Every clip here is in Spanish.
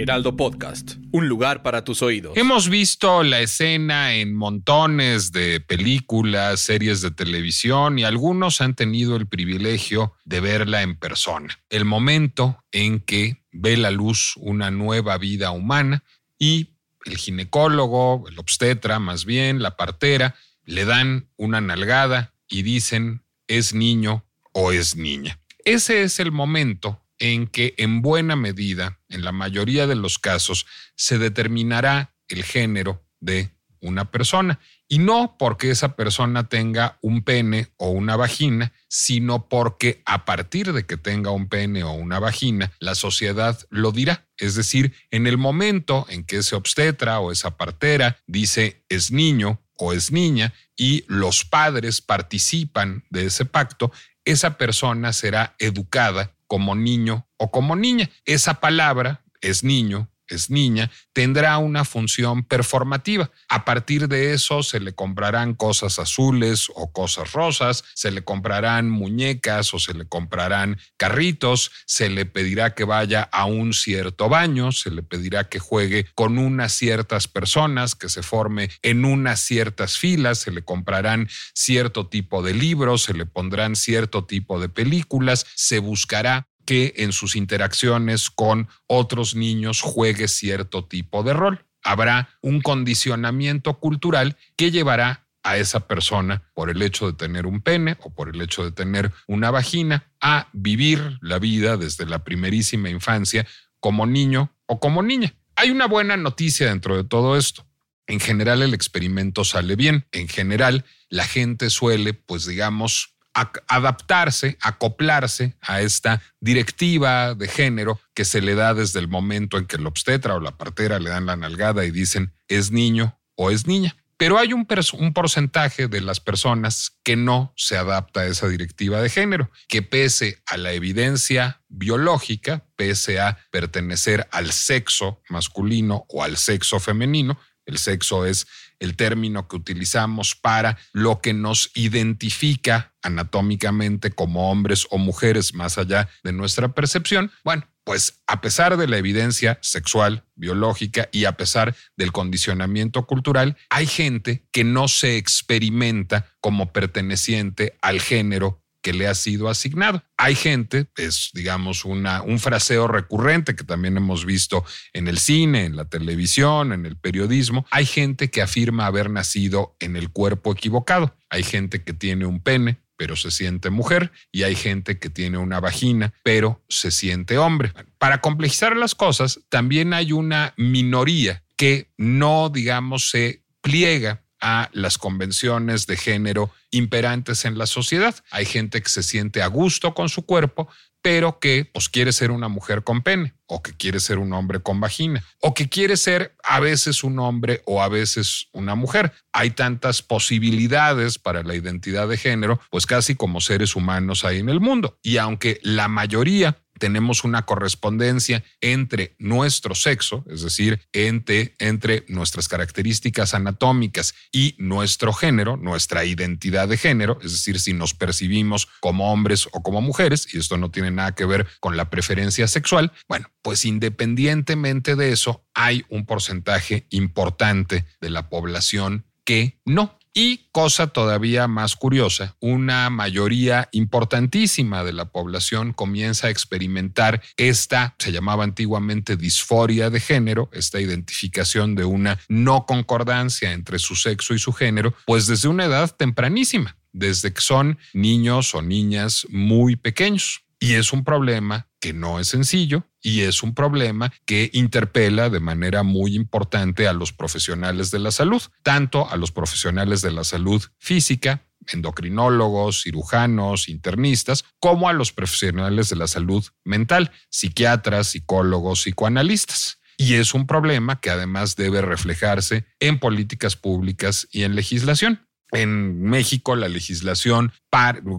Heraldo Podcast, un lugar para tus oídos. Hemos visto la escena en montones de películas, series de televisión y algunos han tenido el privilegio de verla en persona. El momento en que ve la luz una nueva vida humana y el ginecólogo, el obstetra más bien, la partera, le dan una nalgada y dicen es niño o es niña. Ese es el momento en que en buena medida, en la mayoría de los casos, se determinará el género de una persona. Y no porque esa persona tenga un pene o una vagina, sino porque a partir de que tenga un pene o una vagina, la sociedad lo dirá. Es decir, en el momento en que ese obstetra o esa partera dice es niño o es niña y los padres participan de ese pacto, esa persona será educada como niño o como niña. Esa palabra es niño, es niña, tendrá una función performativa. A partir de eso se le comprarán cosas azules o cosas rosas, se le comprarán muñecas o se le comprarán carritos, se le pedirá que vaya a un cierto baño, se le pedirá que juegue con unas ciertas personas, que se forme en unas ciertas filas, se le comprarán cierto tipo de libros, se le pondrán cierto tipo de películas, se buscará que en sus interacciones con otros niños juegue cierto tipo de rol. Habrá un condicionamiento cultural que llevará a esa persona por el hecho de tener un pene o por el hecho de tener una vagina a vivir la vida desde la primerísima infancia como niño o como niña. Hay una buena noticia dentro de todo esto. En general el experimento sale bien. En general la gente suele, pues digamos, adaptarse, acoplarse a esta directiva de género que se le da desde el momento en que el obstetra o la partera le dan la nalgada y dicen es niño o es niña. Pero hay un, porcentaje de las personas que no se adapta a esa directiva de género, que pese a la evidencia biológica, pese a pertenecer al sexo masculino o al sexo femenino, el sexo es el término que utilizamos para lo que nos identifica anatómicamente como hombres o mujeres más allá de nuestra percepción. Bueno, pues a pesar de la evidencia sexual, biológica y a pesar del condicionamiento cultural, hay gente que no se experimenta como perteneciente al género que le ha sido asignado. Hay gente, es digamos una, un fraseo recurrente que también hemos visto en el cine, en la televisión, en el periodismo. Hay gente que afirma haber nacido en el cuerpo equivocado. Hay gente que tiene un pene, pero se siente mujer, y hay gente que tiene una vagina, pero se siente hombre. Para complejizar las cosas, también hay una minoría que no, digamos, se pliega a las convenciones de género imperantes en la sociedad. Hay gente que se siente a gusto con su cuerpo, pero que pues, quiere ser una mujer con pene, o que quiere ser un hombre con vagina, o que quiere ser a veces un hombre o a veces una mujer. Hay tantas posibilidades para la identidad de género, pues casi como seres humanos hay en el mundo. Y aunque la mayoría tenemos una correspondencia entre nuestro sexo, es decir, entre, nuestras características anatómicas y nuestro género, nuestra identidad de género, es decir, si nos percibimos como hombres o como mujeres, y esto no tiene nada que ver con la preferencia sexual, bueno, pues independientemente de eso, hay un porcentaje importante de la población que no y cosa todavía más curiosa, una mayoría importantísima de la población comienza a experimentar esta, se llamaba antiguamente disforia de género, esta identificación de una no concordancia entre su sexo y su género, pues desde una edad tempranísima, desde que son niños o niñas muy pequeños. Y es un problema que no es sencillo y es un problema que interpela de manera muy importante a los profesionales de la salud, tanto a los profesionales de la salud física, endocrinólogos, cirujanos, internistas, como a los profesionales de la salud mental, psiquiatras, psicólogos, psicoanalistas. Y es un problema que además debe reflejarse en políticas públicas y en legislación. En México, la legislación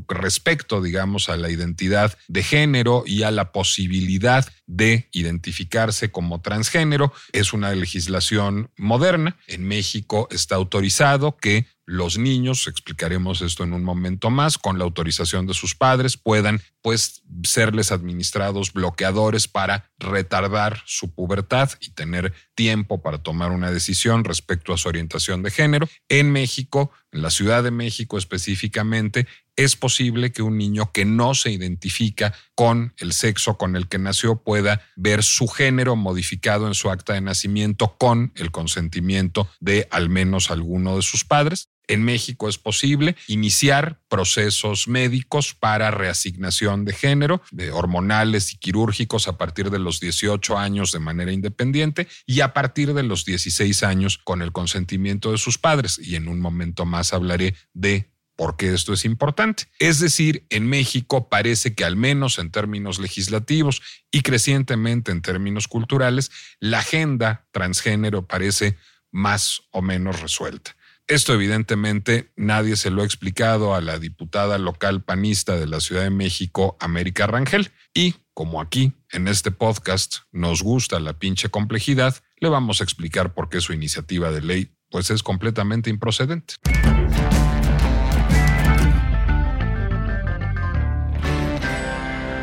respecto, digamos, a la identidad de género y a la posibilidad de identificarse como transgénero es una legislación moderna. En México está autorizado que los niños, explicaremos esto en un momento más, con la autorización de sus padres, puedan pues serles administrados bloqueadores para retardar su pubertad y tener tiempo para tomar una decisión respecto a su orientación de género. En México, en la Ciudad de México específicamente, es posible que un niño que no se identifica con el sexo con el que nació pueda ver su género modificado en su acta de nacimiento con el consentimiento de al menos alguno de sus padres. En México es posible iniciar procesos médicos para reasignación de género, de hormonales y quirúrgicos a partir de los 18 años de manera independiente y a partir de los 16 años con el consentimiento de sus padres. Y en un momento más hablaré de por qué esto es importante. Es decir, en México parece que al menos en términos legislativos y crecientemente en términos culturales, la agenda transgénero parece más o menos resuelta. Esto evidentemente nadie se lo ha explicado a la diputada local panista de la Ciudad de México, América Rangel. Y como aquí, en este podcast, nos gusta la pinche complejidad, le vamos a explicar por qué su iniciativa de ley pues es completamente improcedente.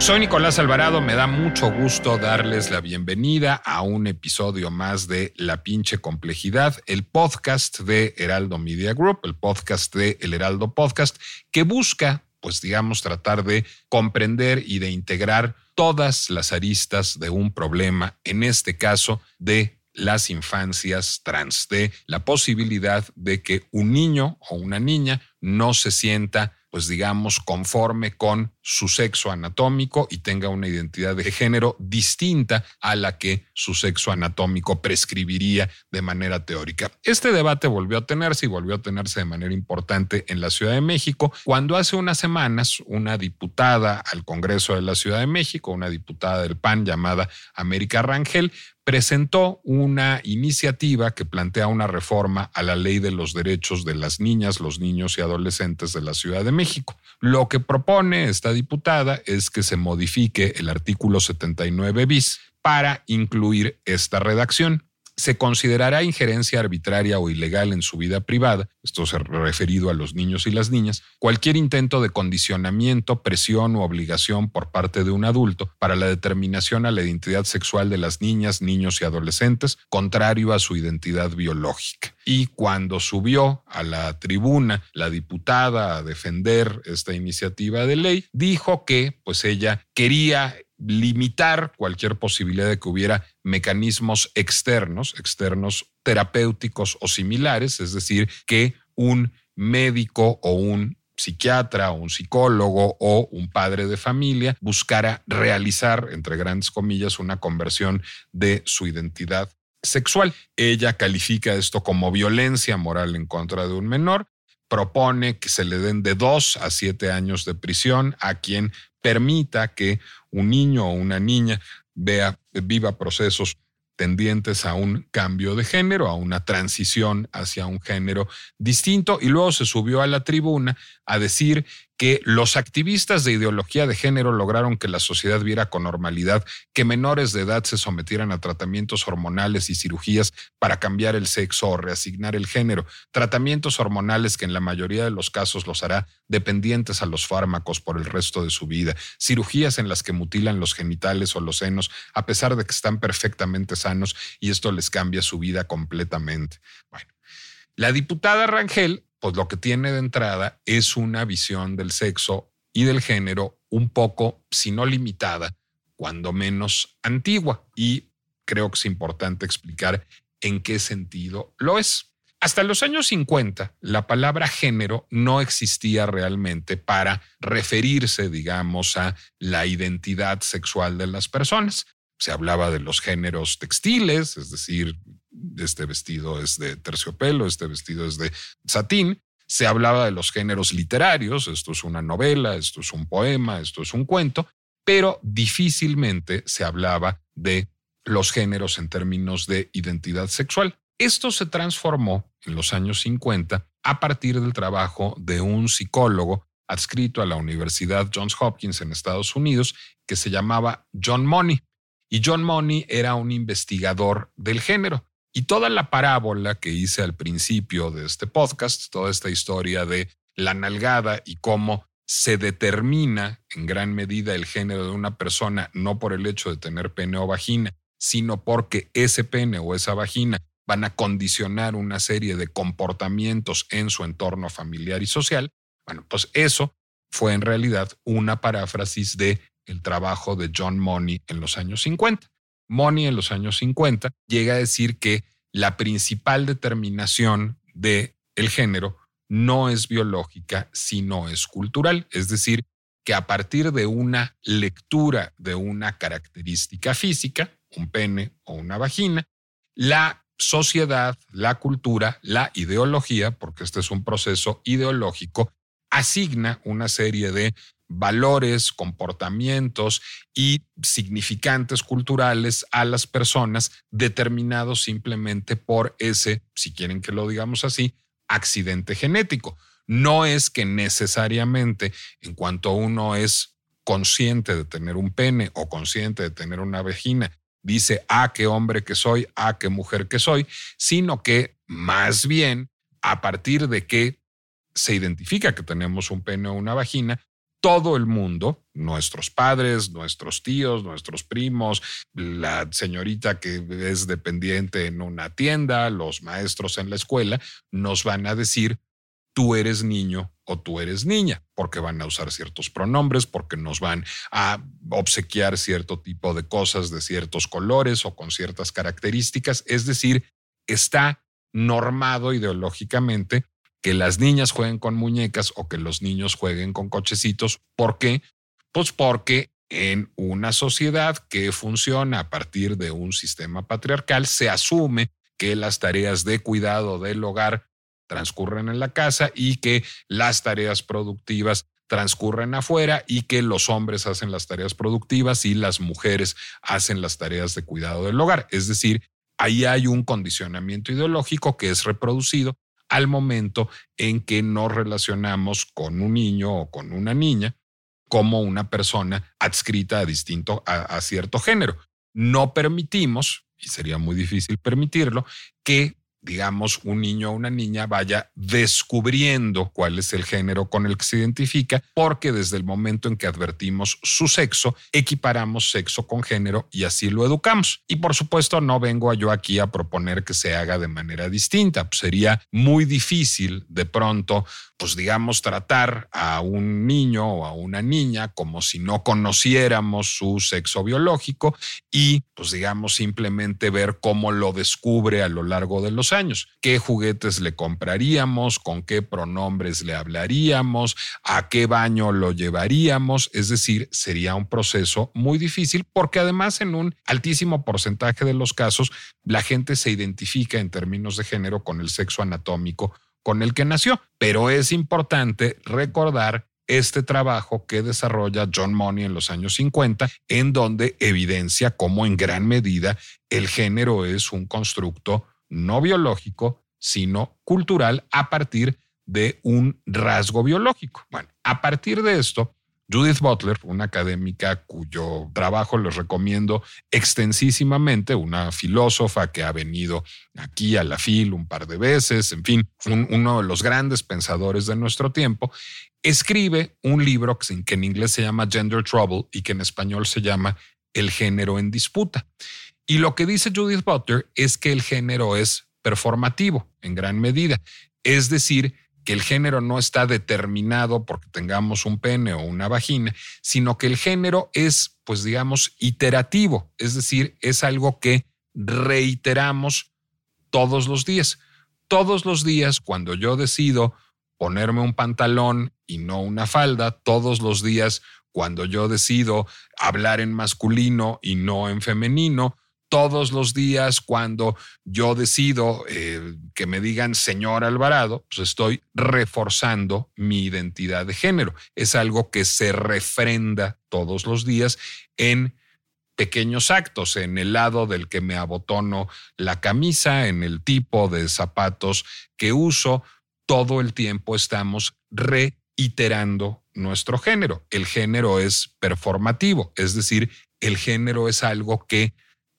Soy Nicolás Alvarado, me da mucho gusto darles la bienvenida a un episodio más de La pinche complejidad, el podcast de Heraldo Media Group, el podcast de El Heraldo Podcast, que busca, pues digamos, tratar de comprender y de integrar todas las aristas de un problema, en este caso de las infancias trans, de la posibilidad de que un niño o una niña no se sienta pues digamos, conforme con su sexo anatómico y tenga una identidad de género distinta a la que su sexo anatómico prescribiría de manera teórica. Este debate volvió a tenerse y volvió a tenerse de manera importante en la Ciudad de México cuando hace unas semanas una diputada al Congreso de la Ciudad de México, una diputada del PAN llamada América Rangel, presentó una iniciativa que plantea una reforma a la ley de los derechos de las niñas, los niños y adolescentes de la Ciudad de México. Lo que propone esta diputada es que se modifique el artículo 79 bis para incluir esta redacción se considerará injerencia arbitraria o ilegal en su vida privada, esto se referido a los niños y las niñas, cualquier intento de condicionamiento, presión u obligación por parte de un adulto para la determinación a la identidad sexual de las niñas, niños y adolescentes, contrario a su identidad biológica. Y cuando subió a la tribuna la diputada a defender esta iniciativa de ley, dijo que pues ella quería limitar cualquier posibilidad de que hubiera mecanismos externos, externos terapéuticos o similares, es decir, que un médico o un psiquiatra o un psicólogo o un padre de familia buscara realizar, entre grandes comillas, una conversión de su identidad sexual. Ella califica esto como violencia moral en contra de un menor, propone que se le den de dos a siete años de prisión a quien permita que un niño o una niña vea, viva procesos tendientes a un cambio de género, a una transición hacia un género distinto, y luego se subió a la tribuna a decir que los activistas de ideología de género lograron que la sociedad viera con normalidad que menores de edad se sometieran a tratamientos hormonales y cirugías para cambiar el sexo o reasignar el género, tratamientos hormonales que en la mayoría de los casos los hará dependientes a los fármacos por el resto de su vida, cirugías en las que mutilan los genitales o los senos a pesar de que están perfectamente sanos y esto les cambia su vida completamente. Bueno, la diputada Rangel pues lo que tiene de entrada es una visión del sexo y del género un poco, si no limitada, cuando menos antigua. Y creo que es importante explicar en qué sentido lo es. Hasta los años 50, la palabra género no existía realmente para referirse, digamos, a la identidad sexual de las personas. Se hablaba de los géneros textiles, es decir, este vestido es de terciopelo, este vestido es de satín. Se hablaba de los géneros literarios, esto es una novela, esto es un poema, esto es un cuento, pero difícilmente se hablaba de los géneros en términos de identidad sexual. Esto se transformó en los años 50 a partir del trabajo de un psicólogo adscrito a la Universidad Johns Hopkins en Estados Unidos que se llamaba John Money. Y John Money era un investigador del género. Y toda la parábola que hice al principio de este podcast, toda esta historia de la nalgada y cómo se determina en gran medida el género de una persona no por el hecho de tener pene o vagina, sino porque ese pene o esa vagina van a condicionar una serie de comportamientos en su entorno familiar y social, bueno, pues eso fue en realidad una paráfrasis de el trabajo de John Money en los años 50. Money en los años 50 llega a decir que la principal determinación de el género no es biológica, sino es cultural, es decir, que a partir de una lectura de una característica física, un pene o una vagina, la sociedad, la cultura, la ideología, porque este es un proceso ideológico, asigna una serie de valores, comportamientos y significantes culturales a las personas determinados simplemente por ese, si quieren que lo digamos así, accidente genético. No es que necesariamente en cuanto uno es consciente de tener un pene o consciente de tener una vagina, dice, ah, qué hombre que soy, ah, qué mujer que soy, sino que más bien a partir de que se identifica que tenemos un pene o una vagina, todo el mundo, nuestros padres, nuestros tíos, nuestros primos, la señorita que es dependiente en una tienda, los maestros en la escuela, nos van a decir, tú eres niño o tú eres niña, porque van a usar ciertos pronombres, porque nos van a obsequiar cierto tipo de cosas de ciertos colores o con ciertas características. Es decir, está normado ideológicamente que las niñas jueguen con muñecas o que los niños jueguen con cochecitos. ¿Por qué? Pues porque en una sociedad que funciona a partir de un sistema patriarcal se asume que las tareas de cuidado del hogar transcurren en la casa y que las tareas productivas transcurren afuera y que los hombres hacen las tareas productivas y las mujeres hacen las tareas de cuidado del hogar. Es decir, ahí hay un condicionamiento ideológico que es reproducido al momento en que nos relacionamos con un niño o con una niña como una persona adscrita a distinto a, cierto género. No permitimos, y sería muy difícil permitirlo, que digamos, un niño o una niña vaya descubriendo cuál es el género con el que se identifica, porque desde el momento en que advertimos su sexo, equiparamos sexo con género y así lo educamos. Y por supuesto, no vengo yo aquí a proponer que se haga de manera distinta. sería muy difícil de pronto, pues digamos, tratar a un niño o a una niña como si no conociéramos su sexo biológico y, pues digamos, simplemente ver cómo lo descubre a lo largo de los años. ¿Qué juguetes le compraríamos? ¿Con qué pronombres le hablaríamos? ¿A qué baño lo llevaríamos? Es decir, sería un proceso muy difícil porque además en un altísimo porcentaje de los casos la gente se identifica en términos de género con el sexo anatómico con el que nació. Pero es importante recordar este trabajo que desarrolla John Money en los años 50, en donde evidencia cómo en gran medida el género es un constructo no biológico, sino cultural a partir de un rasgo biológico. Bueno, a partir de esto, Judith Butler, una académica cuyo trabajo les recomiendo extensísimamente, una filósofa que ha venido aquí a la FIL un par de veces, en fin, uno de los grandes pensadores de nuestro tiempo, escribe un libro que en inglés se llama Gender Trouble y que en español se llama El género en disputa. Y lo que dice Judith Butler es que el género es performativo en gran medida. Es decir, que el género no está determinado porque tengamos un pene o una vagina, sino que el género es, pues digamos, iterativo, es decir, es algo que reiteramos todos los días. todos los días cuando yo decido ponerme un pantalón y no una falda, todos los días cuando yo decido hablar en masculino y no en femenino, todos los días cuando yo decido eh, que me digan señor Alvarado, pues estoy reforzando mi identidad de género. Es algo que se refrenda todos los días en pequeños actos, en el lado del que me abotono la camisa, en el tipo de zapatos que uso. Todo el tiempo estamos reiterando nuestro género. El género es performativo, es decir, el género es algo que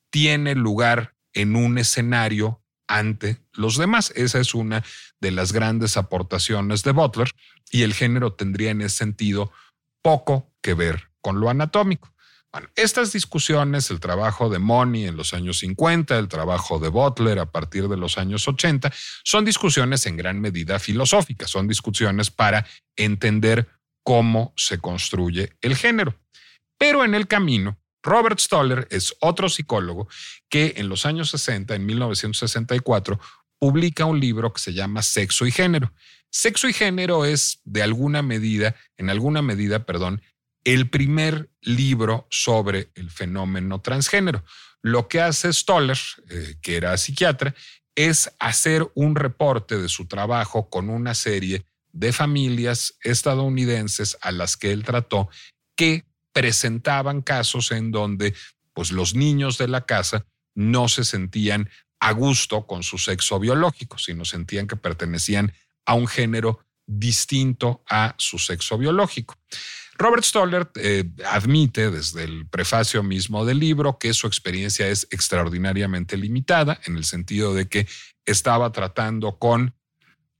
tiene lugar en un escenario ante los demás. Esa es una de las grandes aportaciones de Butler y el género tendría en ese sentido poco que ver con lo anatómico. Bueno, estas discusiones, el trabajo de Money en los años 50, el trabajo de Butler a partir de los años 80, son discusiones en gran medida filosóficas, son discusiones para entender cómo se construye el género. Pero en el camino, Robert Stoller es otro psicólogo que en los años 60, en 1964, publica un libro que se llama Sexo y Género. Sexo y Género es de alguna medida, en alguna medida, perdón, el primer libro sobre el fenómeno transgénero. Lo que hace Stoller, eh, que era psiquiatra, es hacer un reporte de su trabajo con una serie de familias estadounidenses a las que él trató que presentaban casos en donde pues los niños de la casa no se sentían a gusto con su sexo biológico, sino sentían que pertenecían a un género distinto a su sexo biológico. Robert Stoller eh, admite desde el prefacio mismo del libro que su experiencia es extraordinariamente limitada en el sentido de que estaba tratando con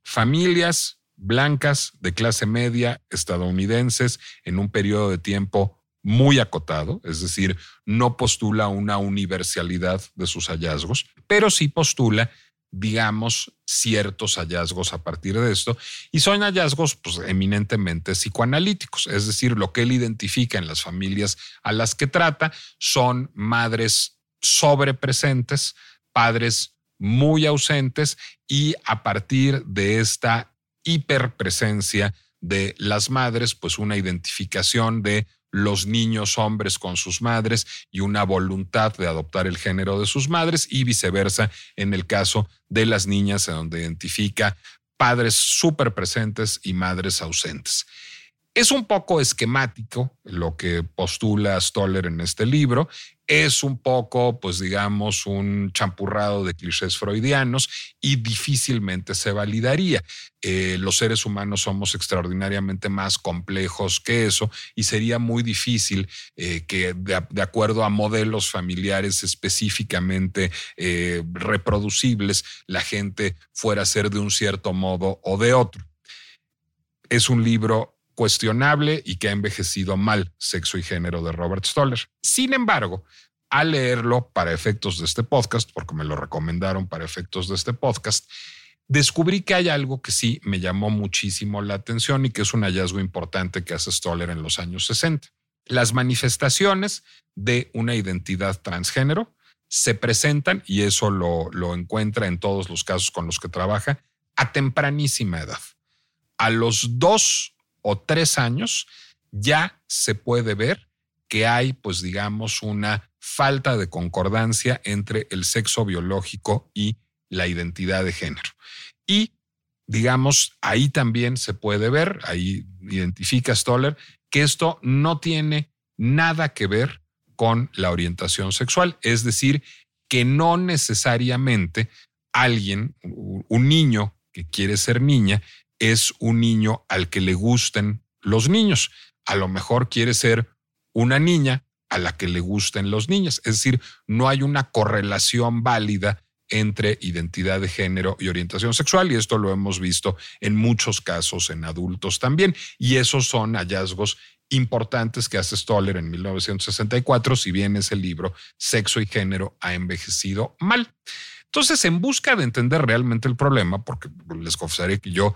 familias blancas de clase media estadounidenses en un periodo de tiempo muy acotado, es decir, no postula una universalidad de sus hallazgos, pero sí postula, digamos, ciertos hallazgos a partir de esto, y son hallazgos pues, eminentemente psicoanalíticos, es decir, lo que él identifica en las familias a las que trata son madres sobrepresentes, padres muy ausentes, y a partir de esta hiperpresencia de las madres, pues una identificación de los niños hombres con sus madres y una voluntad de adoptar el género de sus madres y viceversa en el caso de las niñas en donde identifica padres súper presentes y madres ausentes. Es un poco esquemático lo que postula Stoller en este libro. Es un poco, pues digamos, un champurrado de clichés freudianos y difícilmente se validaría. Eh, los seres humanos somos extraordinariamente más complejos que eso y sería muy difícil eh, que de, acuerdo a modelos familiares específicamente eh, reproducibles, la gente fuera a ser de un cierto modo o de otro. Es un libro cuestionable y que ha envejecido mal Sexo y Género de Robert Stoller. Sin embargo, al leerlo para efectos de este podcast, porque me lo recomendaron para efectos de este podcast, descubrí que hay algo que sí me llamó muchísimo la atención y que es un hallazgo importante que hace Stoller en los años 60. Las manifestaciones de una identidad transgénero se presentan, y eso lo, lo encuentra en todos los casos con los que trabaja, a tempranísima edad. A los dos o tres años, ya se puede ver que hay, pues digamos, una falta de concordancia entre el sexo biológico y la identidad de género. Y, digamos, ahí también se puede ver, ahí identifica Stoller, que esto no tiene nada que ver con la orientación sexual, es decir, que no necesariamente alguien, un niño que quiere ser niña, es un niño al que le gusten los niños. A lo mejor quiere ser una niña a la que le gusten los niños. Es decir, no hay una correlación válida entre identidad de género y orientación sexual y esto lo hemos visto en muchos casos en adultos también. Y esos son hallazgos importantes que hace Stoller en 1964, si bien ese libro Sexo y Género ha envejecido mal. Entonces, en busca de entender realmente el problema, porque les confesaré que yo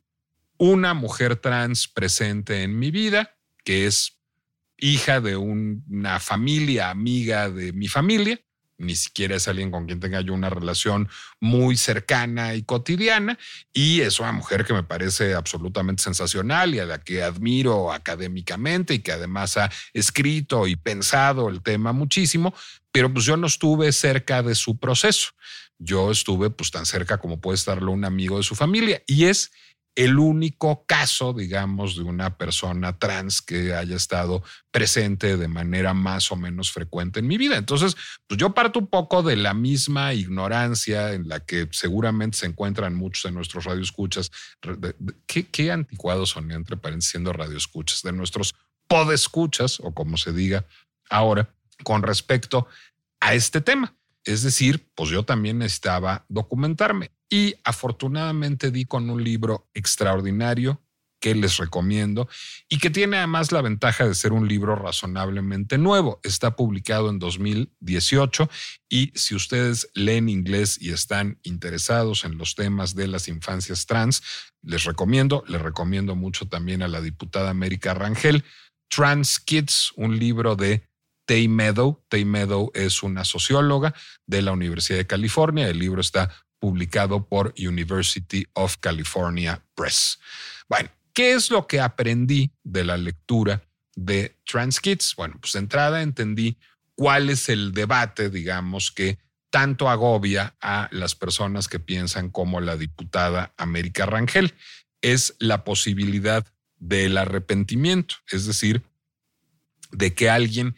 una mujer trans presente en mi vida que es hija de una familia amiga de mi familia. Ni siquiera es alguien con quien tenga yo una relación muy cercana y cotidiana. Y es una mujer que me parece absolutamente sensacional y a la que admiro académicamente y que además ha escrito y pensado el tema muchísimo. Pero pues yo no estuve cerca de su proceso. Yo estuve pues tan cerca como puede estarlo un amigo de su familia. Y es el único caso, digamos, de una persona trans que haya estado presente de manera más o menos frecuente en mi vida. Entonces, pues yo parto un poco de la misma ignorancia en la que seguramente se encuentran muchos de nuestros radioescuchas. ¿Qué, qué anticuados son, entre paréntesis, siendo radioescuchas? De nuestros podescuchas, o como se diga ahora, con respecto a este tema. Es decir, pues yo también necesitaba documentarme y afortunadamente di con un libro extraordinario que les recomiendo y que tiene además la ventaja de ser un libro razonablemente nuevo. Está publicado en 2018 y si ustedes leen inglés y están interesados en los temas de las infancias trans, les recomiendo, les recomiendo mucho también a la diputada América Rangel, Trans Kids, un libro de Tay Meadow. Tay Meadow es una socióloga de la Universidad de California. El libro está publicado por University of California Press. Bueno, ¿qué es lo que aprendí de la lectura de Trans Kids? Bueno, pues de entrada entendí cuál es el debate, digamos, que tanto agobia a las personas que piensan como la diputada América Rangel. Es la posibilidad del arrepentimiento, es decir, de que alguien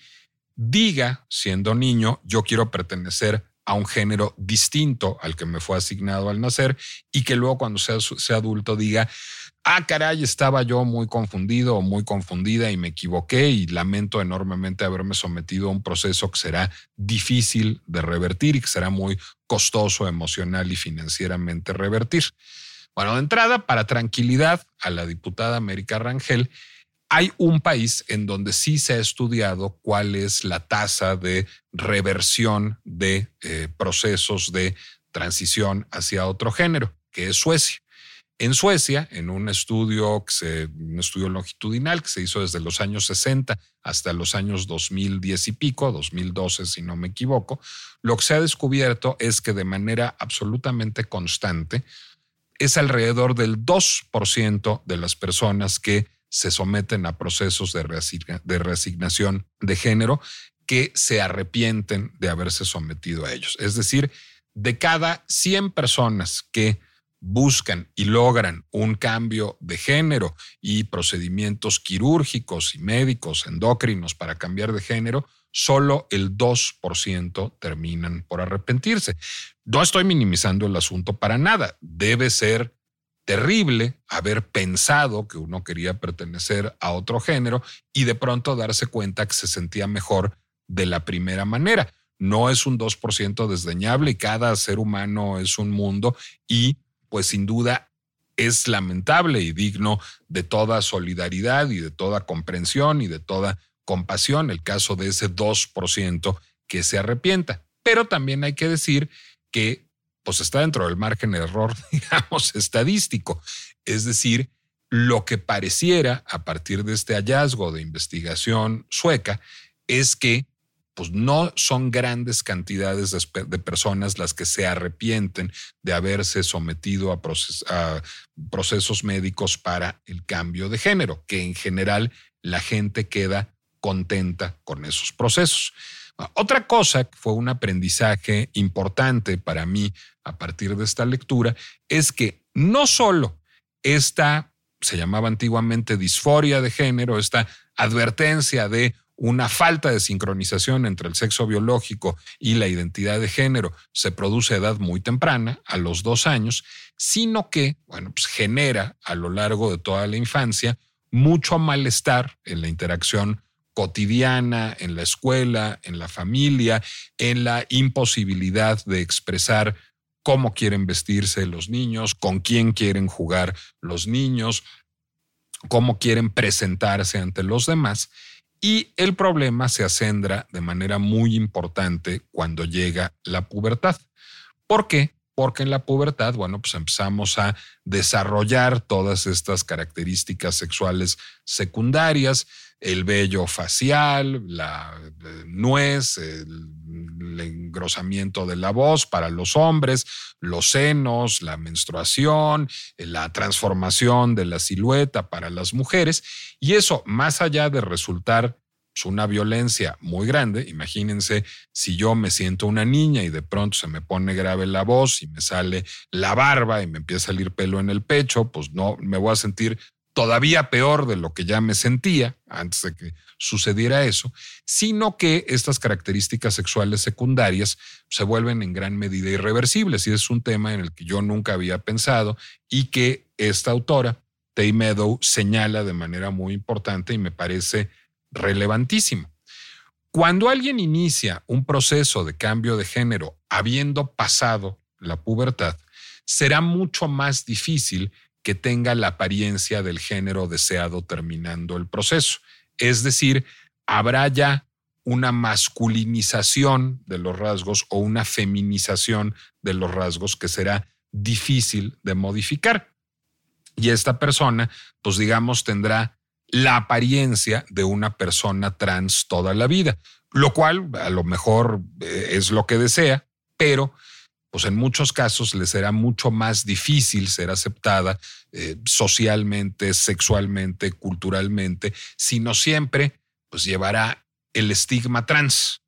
diga, siendo niño, yo quiero pertenecer a un género distinto al que me fue asignado al nacer y que luego cuando sea, sea adulto diga, ah, caray, estaba yo muy confundido o muy confundida y me equivoqué y lamento enormemente haberme sometido a un proceso que será difícil de revertir y que será muy costoso emocional y financieramente revertir. Bueno, de entrada, para tranquilidad a la diputada América Rangel, hay un país en donde sí se ha estudiado cuál es la tasa de reversión de eh, procesos de transición hacia otro género, que es Suecia. En Suecia, en un estudio, que un estudio longitudinal que se hizo desde los años 60 hasta los años 2010 y pico, 2012 si no me equivoco, lo que se ha descubierto es que de manera absolutamente constante es alrededor del 2% de las personas que se someten a procesos de, reasignación de género que se arrepienten de haberse sometido a ellos. Es decir, de cada 100 personas que buscan y logran un cambio de género y procedimientos quirúrgicos y médicos endocrinos para cambiar de género, solo el 2% terminan por arrepentirse. No estoy minimizando el asunto para nada. Debe ser terrible haber pensado que uno quería pertenecer a otro género y de pronto darse cuenta que se sentía mejor de la primera manera. No es un 2% desdeñable y cada ser humano es un mundo y pues sin duda es lamentable y digno de toda solidaridad y de toda comprensión y de toda compasión el caso de ese 2% que se arrepienta. Pero también hay que decir que pues está dentro del margen de error, digamos, estadístico. Es decir, lo que pareciera a partir de este hallazgo de investigación sueca es que pues no son grandes cantidades de, personas las que se arrepienten de haberse sometido a, a, procesos médicos para el cambio de género, que en general la gente queda contenta con esos procesos. Otra cosa que fue un aprendizaje importante para mí a partir de esta lectura es que no solo esta, se llamaba antiguamente disforia de género, esta advertencia de una falta de sincronización entre el sexo biológico y la identidad de género se produce a edad muy temprana, a los dos años, sino que, bueno, pues genera a lo largo de toda la infancia mucho malestar en la interacción cotidiana, en la escuela, en la familia, en la imposibilidad de expresar cómo quieren vestirse los niños, con quién quieren jugar los niños, cómo quieren presentarse ante los demás. Y el problema se acendra de manera muy importante cuando llega la pubertad. ¿Por qué? Porque en la pubertad, bueno, pues empezamos a desarrollar todas estas características sexuales secundarias, el vello facial, la eh, nuez, el, engrosamiento de la voz para los hombres, los senos, la menstruación, la transformación de la silueta para las mujeres. Y eso, más allá de resultar una violencia muy grande, imagínense si yo me siento una niña y de pronto se me pone grave la voz y me sale la barba y me empieza a salir pelo en el pecho, pues no me voy a sentir todavía peor de lo que ya me sentía antes de que sucediera eso, sino que estas características sexuales secundarias se vuelven en gran medida irreversibles y es un tema en el que yo nunca había pensado y que esta autora, Tay Meadow, señala de manera muy importante y me parece relevantísimo. Cuando alguien inicia un proceso de cambio de género habiendo pasado la pubertad, será mucho más difícil que tenga la apariencia del género deseado terminando el proceso. Es decir, habrá ya una masculinización de los rasgos o una feminización de los rasgos que será difícil de modificar. Y esta persona, pues digamos, tendrá la apariencia de una persona trans toda la vida, lo cual a lo mejor eh, es lo que desea, pero pues en muchos casos le será mucho más difícil ser aceptada eh, socialmente, sexualmente, culturalmente, sino siempre pues llevará el estigma trans.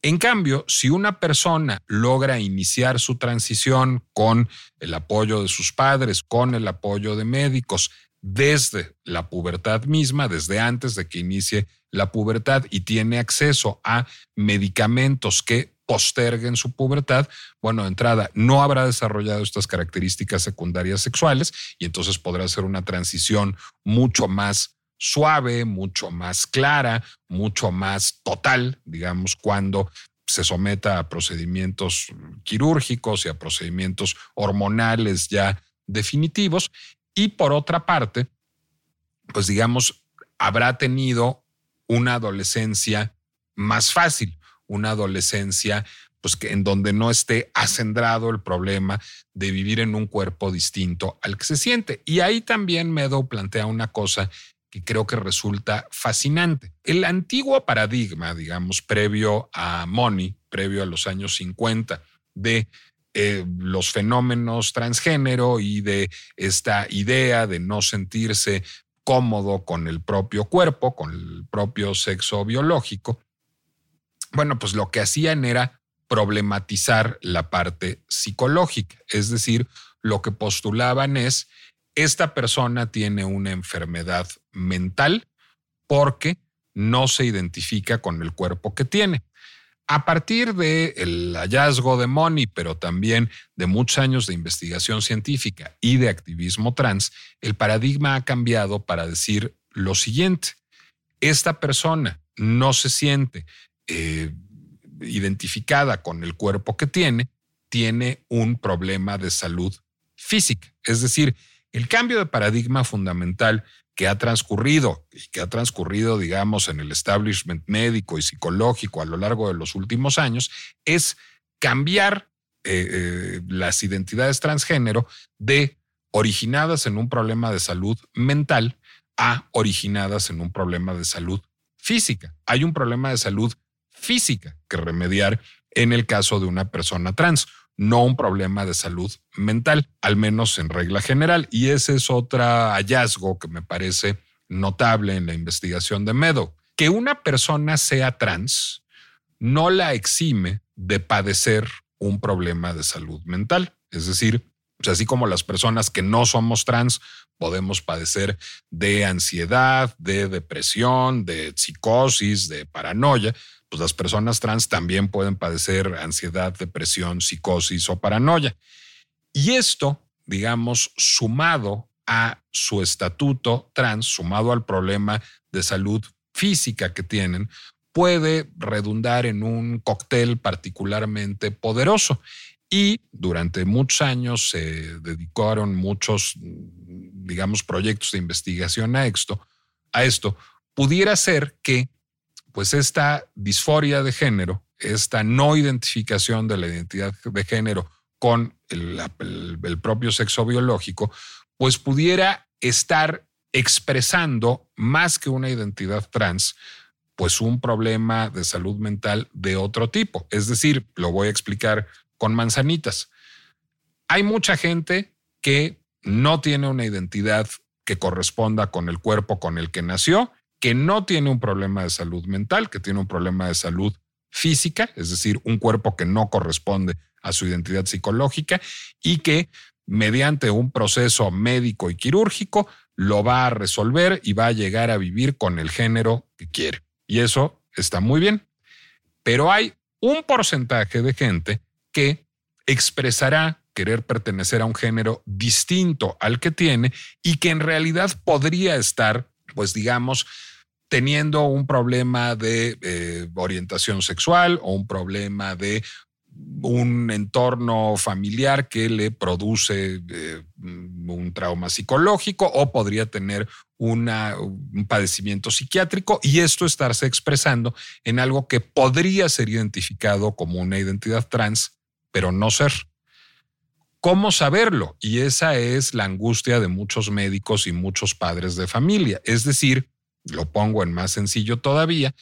En cambio, si una persona logra iniciar su transición con el apoyo de sus padres, con el apoyo de médicos, desde la pubertad misma, desde antes de que inicie la pubertad y tiene acceso a medicamentos que posterguen su pubertad, bueno, de entrada, no habrá desarrollado estas características secundarias sexuales y entonces podrá ser una transición mucho más suave, mucho más clara, mucho más total, digamos, cuando se someta a procedimientos quirúrgicos y a procedimientos hormonales ya definitivos. Y por otra parte, pues digamos, habrá tenido una adolescencia más fácil, una adolescencia pues que en donde no esté acendrado el problema de vivir en un cuerpo distinto al que se siente. Y ahí también Meadow plantea una cosa que creo que resulta fascinante. El antiguo paradigma, digamos, previo a Money, previo a los años 50, de eh, los fenómenos transgénero y de esta idea de no sentirse cómodo con el propio cuerpo, con el propio sexo biológico, bueno, pues lo que hacían era problematizar la parte psicológica, es decir, lo que postulaban es, esta persona tiene una enfermedad mental porque no se identifica con el cuerpo que tiene. A partir del hallazgo de Moni, pero también de muchos años de investigación científica y de activismo trans, el paradigma ha cambiado para decir lo siguiente. Esta persona no se siente eh, identificada con el cuerpo que tiene, tiene un problema de salud física. Es decir, el cambio de paradigma fundamental que ha transcurrido y que ha transcurrido, digamos, en el establishment médico y psicológico a lo largo de los últimos años es cambiar eh, eh, las identidades transgénero de originadas en un problema de salud mental a originadas en un problema de salud física. Hay un problema de salud física que remediar en el caso de una persona trans, no un problema de salud mental, al menos en regla general. Y ese es otro hallazgo que me parece notable en la investigación de Meadow. Que una persona sea trans no la exime de padecer un problema de salud mental. Es decir, pues así como las personas que no somos trans podemos padecer de ansiedad, de depresión, de psicosis, de paranoia, pues las personas trans también pueden padecer ansiedad, depresión, psicosis o paranoia. Y esto, digamos, sumado a su estatuto trans, sumado al problema de salud física que tienen puede redundar en un cóctel particularmente poderoso. Y durante muchos años se dedicaron muchos, digamos, proyectos de investigación a esto. A esto pudiera ser que, pues, esta disforia de género, esta no identificación de la identidad de género con el, el propio sexo biológico, pues pudiera estar expresando más que una identidad trans, pues un problema de salud mental de otro tipo. Es decir, lo voy a explicar con manzanitas. Hay mucha gente que no tiene una identidad que corresponda con el cuerpo con el que nació, que no tiene un problema de salud mental, que tiene un problema de salud física, es decir, un cuerpo que no corresponde a su identidad psicológica y que mediante un proceso médico y quirúrgico lo va a resolver y va a llegar a vivir con el género que quiere. Y eso está muy bien. Pero hay un porcentaje de gente que expresará querer pertenecer a un género distinto al que tiene y que en realidad podría estar, pues digamos, teniendo un problema de eh, orientación sexual o un problema de un entorno familiar que le produce eh, un trauma psicológico o podría tener un padecimiento psiquiátrico y esto estarse expresando en algo que podría ser identificado como una identidad trans, pero no ser. ¿Cómo saberlo? Y esa es la angustia de muchos médicos y muchos padres de familia. Es decir, lo pongo en más sencillo todavía,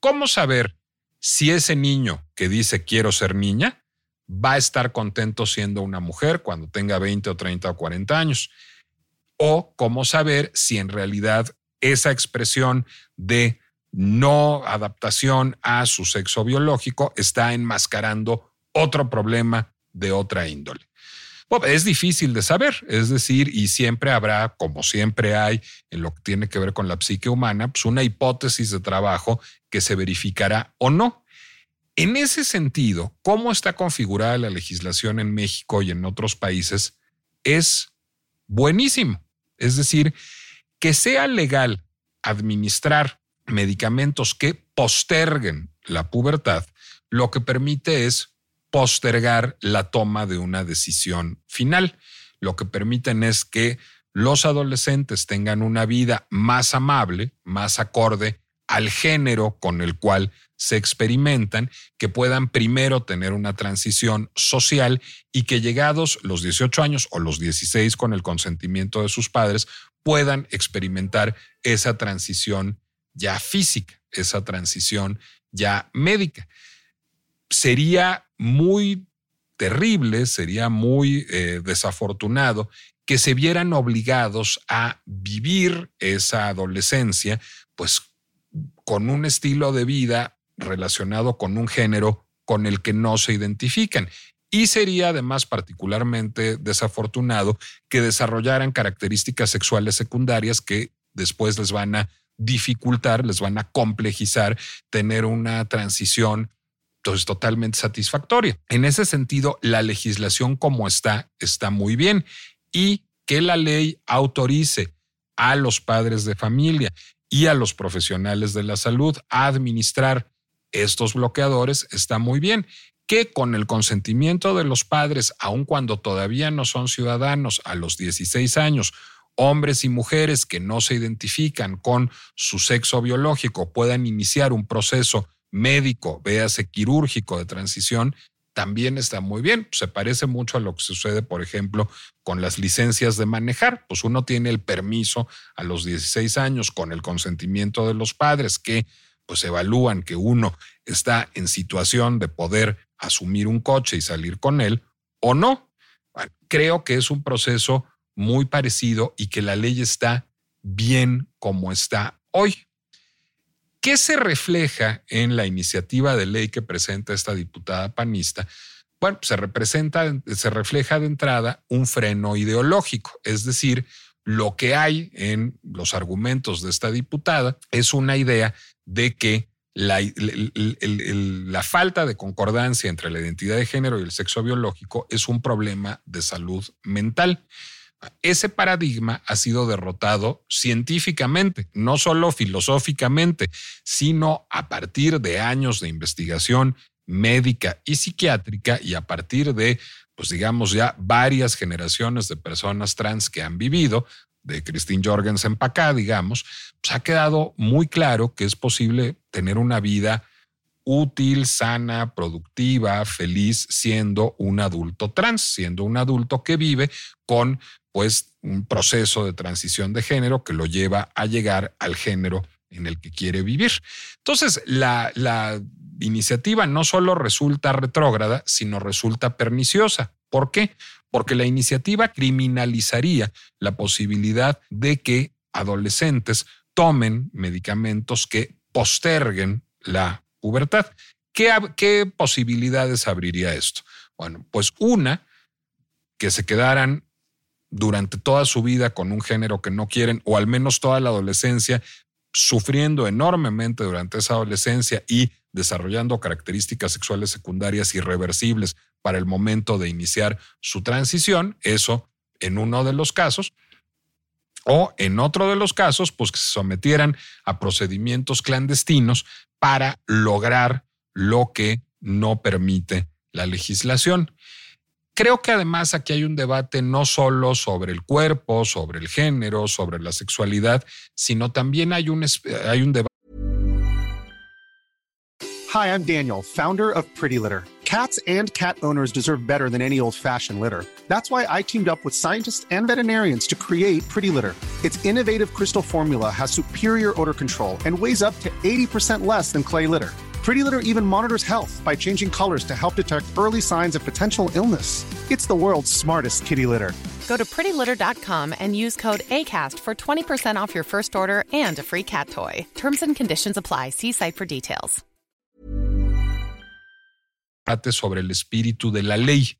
¿cómo saber si ese niño que dice quiero ser niña va a estar contento siendo una mujer cuando tenga 20 o 30 o 40 años? O cómo saber si en realidad esa expresión de no adaptación a su sexo biológico está enmascarando otro problema de otra índole es difícil de saber, es decir, y siempre habrá, como siempre hay en lo que tiene que ver con la psique humana, pues una hipótesis de trabajo que se verificará o no. En ese sentido, cómo está configurada la legislación en México y en otros países es buenísimo. Es decir, que sea legal administrar medicamentos que posterguen la pubertad, lo que permite es postergar la toma de una decisión final. Lo que permiten es que los adolescentes tengan una vida más amable, más acorde al género con el cual se experimentan, que puedan primero tener una transición social y que llegados los 18 años o los 16 con el consentimiento de sus padres, puedan experimentar esa transición ya física, esa transición ya médica. Sería muy terrible, sería muy eh, desafortunado que se vieran obligados a vivir esa adolescencia, pues con un estilo de vida relacionado con un género con el que no se identifican. Y sería además particularmente desafortunado que desarrollaran características sexuales secundarias que después les van a dificultar, les van a complejizar tener una transición es totalmente satisfactoria. En ese sentido, la legislación como está, está muy bien. Y que la ley autorice a los padres de familia y a los profesionales de la salud a administrar estos bloqueadores está muy bien. Que con el consentimiento de los padres, aun cuando todavía no son ciudadanos a los 16 años, hombres y mujeres que no se identifican con su sexo biológico puedan iniciar un proceso médico, véase quirúrgico de transición, también está muy bien. Se parece mucho a lo que sucede, por ejemplo, con las licencias de manejar. Pues uno tiene el permiso a los 16 años con el consentimiento de los padres que pues evalúan que uno está en situación de poder asumir un coche y salir con él o no. creo que es un proceso muy parecido y que la ley está bien como está hoy. ¿Qué se refleja en la iniciativa de ley que presenta esta diputada panista? Bueno, se representa, se refleja de entrada un freno ideológico, es decir, lo que hay en los argumentos de esta diputada es una idea de que la, la, falta de concordancia entre la identidad de género y el sexo biológico es un problema de salud mental. Ese paradigma ha sido derrotado científicamente, no solo filosóficamente, sino a partir de años de investigación médica y psiquiátrica y a partir de, pues digamos ya, varias generaciones de personas trans que han vivido, de Christine Jorgensen para acá, digamos, pues ha quedado muy claro que es posible tener una vida útil, sana, productiva, feliz, siendo un adulto trans, siendo un adulto que vive con pues un proceso de transición de género que lo lleva a llegar al género en el que quiere vivir. Entonces, la, la iniciativa no solo resulta retrógrada, sino resulta perniciosa. ¿Por qué? Porque la iniciativa criminalizaría la posibilidad de que adolescentes tomen medicamentos que posterguen la pubertad. ¿Qué, ¿Qué, posibilidades abriría esto? Bueno, pues una, que se quedaran durante toda su vida con un género que no quieren, o al menos toda la adolescencia, sufriendo enormemente durante esa adolescencia y desarrollando características sexuales secundarias irreversibles para el momento de iniciar su transición, eso en uno de los casos, o en otro de los casos, pues que se sometieran a procedimientos clandestinos para lograr lo que no permite la legislación. Creo que además aquí hay un debate no solo sobre el cuerpo, sobre el género, sobre la sexualidad, sino también hay un, hay un debate. Hi, I'm Daniel, founder of Pretty Litter. Cats and cat owners deserve better than any old-fashioned litter. That's why I teamed up with scientists and veterinarians to create Pretty Litter. Its innovative crystal formula has superior odor control and weighs up to 80% less than clay litter. Pretty Litter even monitors health by changing colors to help detect early signs of potential illness. It's the world's smartest kitty litter. Go to prettylitter.com and use code ACAST for 20% off your first order and a free cat toy. Terms and conditions apply. See site for details. Sobre el espíritu de la ley.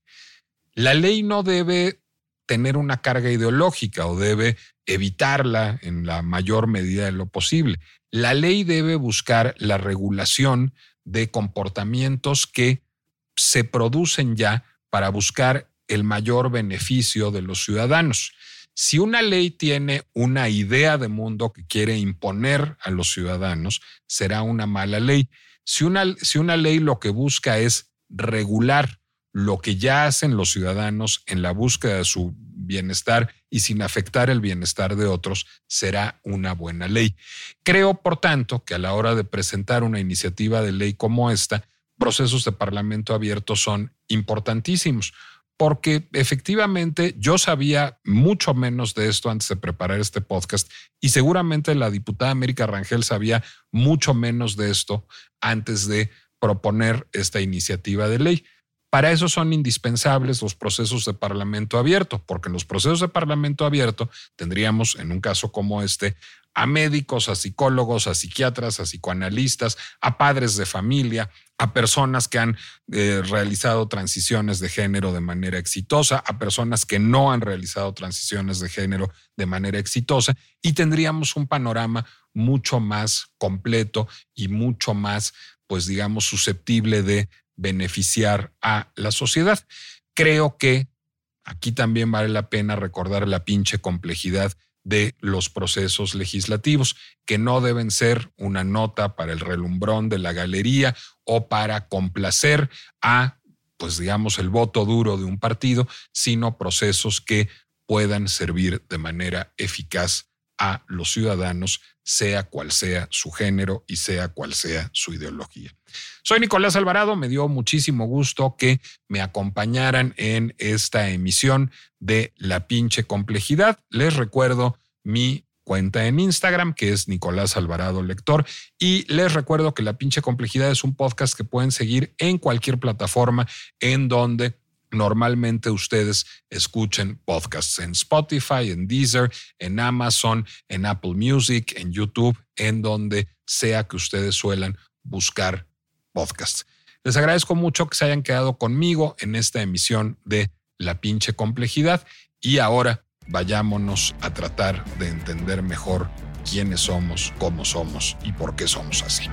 La ley no debe tener una carga ideológica o debe evitarla en la mayor medida de lo posible. La ley debe buscar la regulación de comportamientos que se producen ya para buscar el mayor beneficio de los ciudadanos. Si una ley tiene una idea de mundo que quiere imponer a los ciudadanos, será una mala ley. Si una, si una ley lo que busca es regular lo que ya hacen los ciudadanos en la búsqueda de su bienestar y sin afectar el bienestar de otros, será una buena ley. Creo, por tanto, que a la hora de presentar una iniciativa de ley como esta, procesos de parlamento abierto son importantísimos, porque efectivamente yo sabía mucho menos de esto antes de preparar este podcast y seguramente la diputada América Rangel sabía mucho menos de esto antes de proponer esta iniciativa de ley. Para eso son indispensables los procesos de parlamento abierto, porque en los procesos de parlamento abierto tendríamos, en un caso como este, a médicos, a psicólogos, a psiquiatras, a psicoanalistas, a padres de familia, a personas que han eh, realizado transiciones de género de manera exitosa, a personas que no han realizado transiciones de género de manera exitosa, y tendríamos un panorama mucho más completo y mucho más, pues digamos, susceptible de beneficiar a la sociedad. Creo que aquí también vale la pena recordar la pinche complejidad de los procesos legislativos, que no deben ser una nota para el relumbrón de la galería o para complacer a, pues digamos, el voto duro de un partido, sino procesos que puedan servir de manera eficaz a los ciudadanos, sea cual sea su género y sea cual sea su ideología. Soy Nicolás Alvarado, me dio muchísimo gusto que me acompañaran en esta emisión de La pinche complejidad. Les recuerdo mi cuenta en Instagram, que es Nicolás Alvarado Lector. Y les recuerdo que La pinche complejidad es un podcast que pueden seguir en cualquier plataforma en donde normalmente ustedes escuchen podcasts en Spotify, en Deezer, en Amazon, en Apple Music, en YouTube, en donde sea que ustedes suelan buscar podcasts. Les agradezco mucho que se hayan quedado conmigo en esta emisión de La pinche complejidad y ahora vayámonos a tratar de entender mejor quiénes somos, cómo somos y por qué somos así.